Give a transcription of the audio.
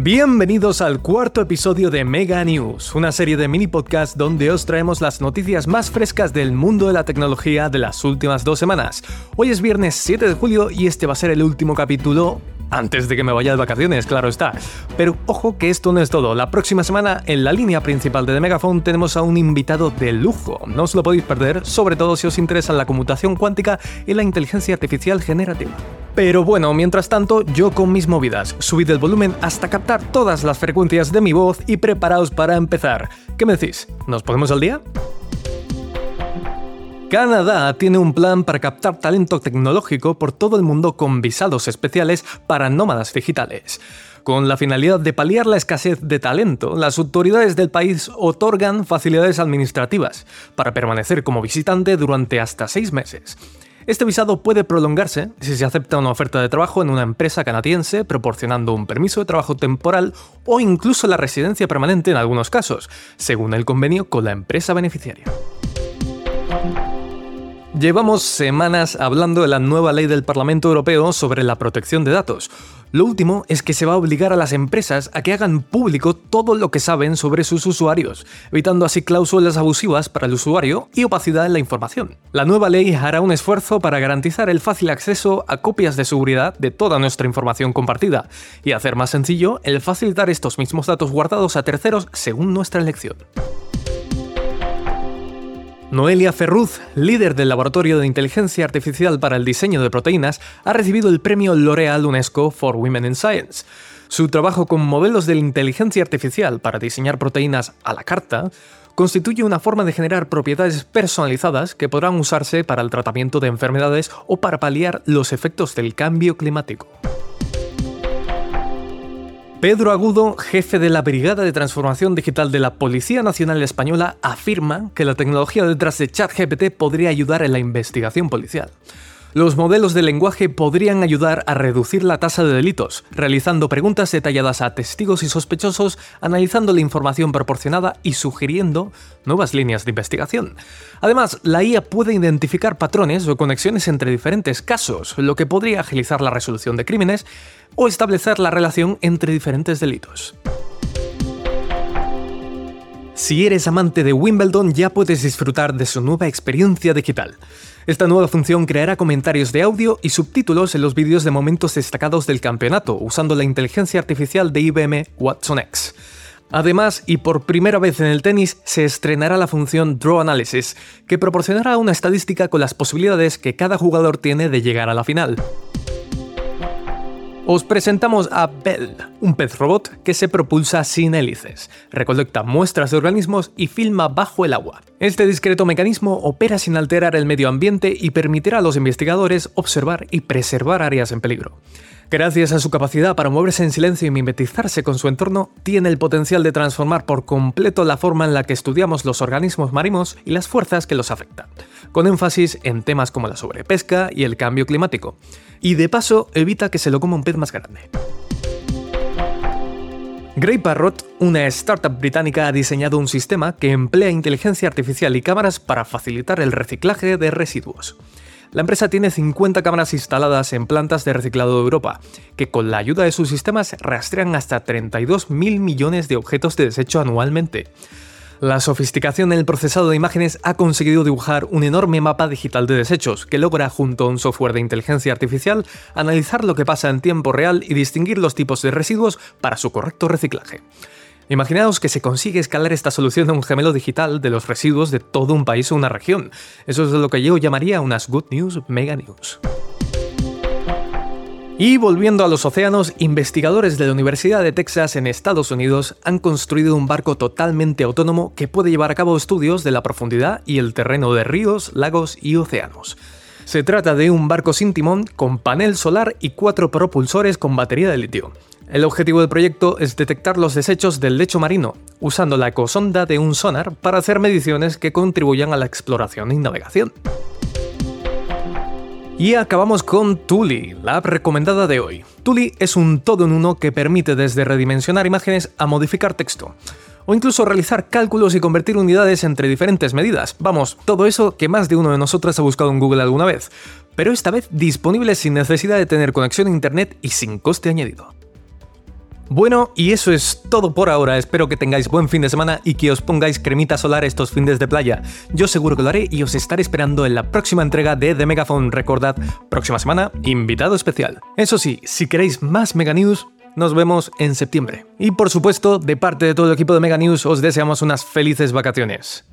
Bienvenidos al cuarto episodio de Mega News, una serie de mini podcasts donde os traemos las noticias más frescas del mundo de la tecnología de las últimas dos semanas. Hoy es viernes 7 de julio y este va a ser el último capítulo antes de que me vaya de vacaciones, claro está. Pero ojo que esto no es todo. La próxima semana en la línea principal de The Megaphone tenemos a un invitado de lujo. No os lo podéis perder, sobre todo si os interesa la computación cuántica y la inteligencia artificial generativa. Pero bueno, mientras tanto, yo con mis movidas, subid el volumen hasta captar todas las frecuencias de mi voz y preparaos para empezar. ¿Qué me decís? ¿Nos ponemos al día? Canadá tiene un plan para captar talento tecnológico por todo el mundo con visados especiales para nómadas digitales. Con la finalidad de paliar la escasez de talento, las autoridades del país otorgan facilidades administrativas para permanecer como visitante durante hasta seis meses. Este visado puede prolongarse si se acepta una oferta de trabajo en una empresa canadiense proporcionando un permiso de trabajo temporal o incluso la residencia permanente en algunos casos, según el convenio con la empresa beneficiaria. Llevamos semanas hablando de la nueva ley del Parlamento Europeo sobre la protección de datos. Lo último es que se va a obligar a las empresas a que hagan público todo lo que saben sobre sus usuarios, evitando así cláusulas abusivas para el usuario y opacidad en la información. La nueva ley hará un esfuerzo para garantizar el fácil acceso a copias de seguridad de toda nuestra información compartida y hacer más sencillo el facilitar estos mismos datos guardados a terceros según nuestra elección. Noelia Ferruz, líder del Laboratorio de Inteligencia Artificial para el Diseño de Proteínas, ha recibido el premio L'Oréal UNESCO for Women in Science. Su trabajo con modelos de inteligencia artificial para diseñar proteínas a la carta constituye una forma de generar propiedades personalizadas que podrán usarse para el tratamiento de enfermedades o para paliar los efectos del cambio climático. Pedro Agudo, jefe de la Brigada de Transformación Digital de la Policía Nacional Española, afirma que la tecnología detrás de ChatGPT podría ayudar en la investigación policial. Los modelos de lenguaje podrían ayudar a reducir la tasa de delitos, realizando preguntas detalladas a testigos y sospechosos, analizando la información proporcionada y sugiriendo nuevas líneas de investigación. Además, la IA puede identificar patrones o conexiones entre diferentes casos, lo que podría agilizar la resolución de crímenes o establecer la relación entre diferentes delitos. Si eres amante de Wimbledon ya puedes disfrutar de su nueva experiencia digital. Esta nueva función creará comentarios de audio y subtítulos en los vídeos de momentos destacados del campeonato, usando la inteligencia artificial de IBM Watson X. Además, y por primera vez en el tenis, se estrenará la función Draw Analysis, que proporcionará una estadística con las posibilidades que cada jugador tiene de llegar a la final. Os presentamos a Bell, un pez robot que se propulsa sin hélices, recolecta muestras de organismos y filma bajo el agua. Este discreto mecanismo opera sin alterar el medio ambiente y permitirá a los investigadores observar y preservar áreas en peligro. Gracias a su capacidad para moverse en silencio y mimetizarse con su entorno, tiene el potencial de transformar por completo la forma en la que estudiamos los organismos marinos y las fuerzas que los afectan, con énfasis en temas como la sobrepesca y el cambio climático. Y de paso, evita que se lo coma un pez más grande. Grey Parrot, una startup británica, ha diseñado un sistema que emplea inteligencia artificial y cámaras para facilitar el reciclaje de residuos. La empresa tiene 50 cámaras instaladas en plantas de reciclado de Europa, que con la ayuda de sus sistemas rastrean hasta 32.000 millones de objetos de desecho anualmente. La sofisticación en el procesado de imágenes ha conseguido dibujar un enorme mapa digital de desechos que logra, junto a un software de inteligencia artificial, analizar lo que pasa en tiempo real y distinguir los tipos de residuos para su correcto reciclaje. Imaginaos que se consigue escalar esta solución a un gemelo digital de los residuos de todo un país o una región. Eso es lo que yo llamaría unas good news, mega news. Y volviendo a los océanos, investigadores de la Universidad de Texas en Estados Unidos han construido un barco totalmente autónomo que puede llevar a cabo estudios de la profundidad y el terreno de ríos, lagos y océanos. Se trata de un barco sin timón con panel solar y cuatro propulsores con batería de litio. El objetivo del proyecto es detectar los desechos del lecho marino, usando la ecosonda de un sonar para hacer mediciones que contribuyan a la exploración y navegación. Y acabamos con Tuli, la app recomendada de hoy. Tuli es un todo en uno que permite desde redimensionar imágenes a modificar texto o incluso realizar cálculos y convertir unidades entre diferentes medidas. Vamos, todo eso que más de uno de nosotros ha buscado en Google alguna vez, pero esta vez disponible sin necesidad de tener conexión a Internet y sin coste añadido. Bueno, y eso es todo por ahora. Espero que tengáis buen fin de semana y que os pongáis cremita solar estos fines de playa. Yo seguro que lo haré y os estaré esperando en la próxima entrega de The Megaphone. Recordad, próxima semana, invitado especial. Eso sí, si queréis más Mega News, nos vemos en septiembre. Y por supuesto, de parte de todo el equipo de Mega News, os deseamos unas felices vacaciones.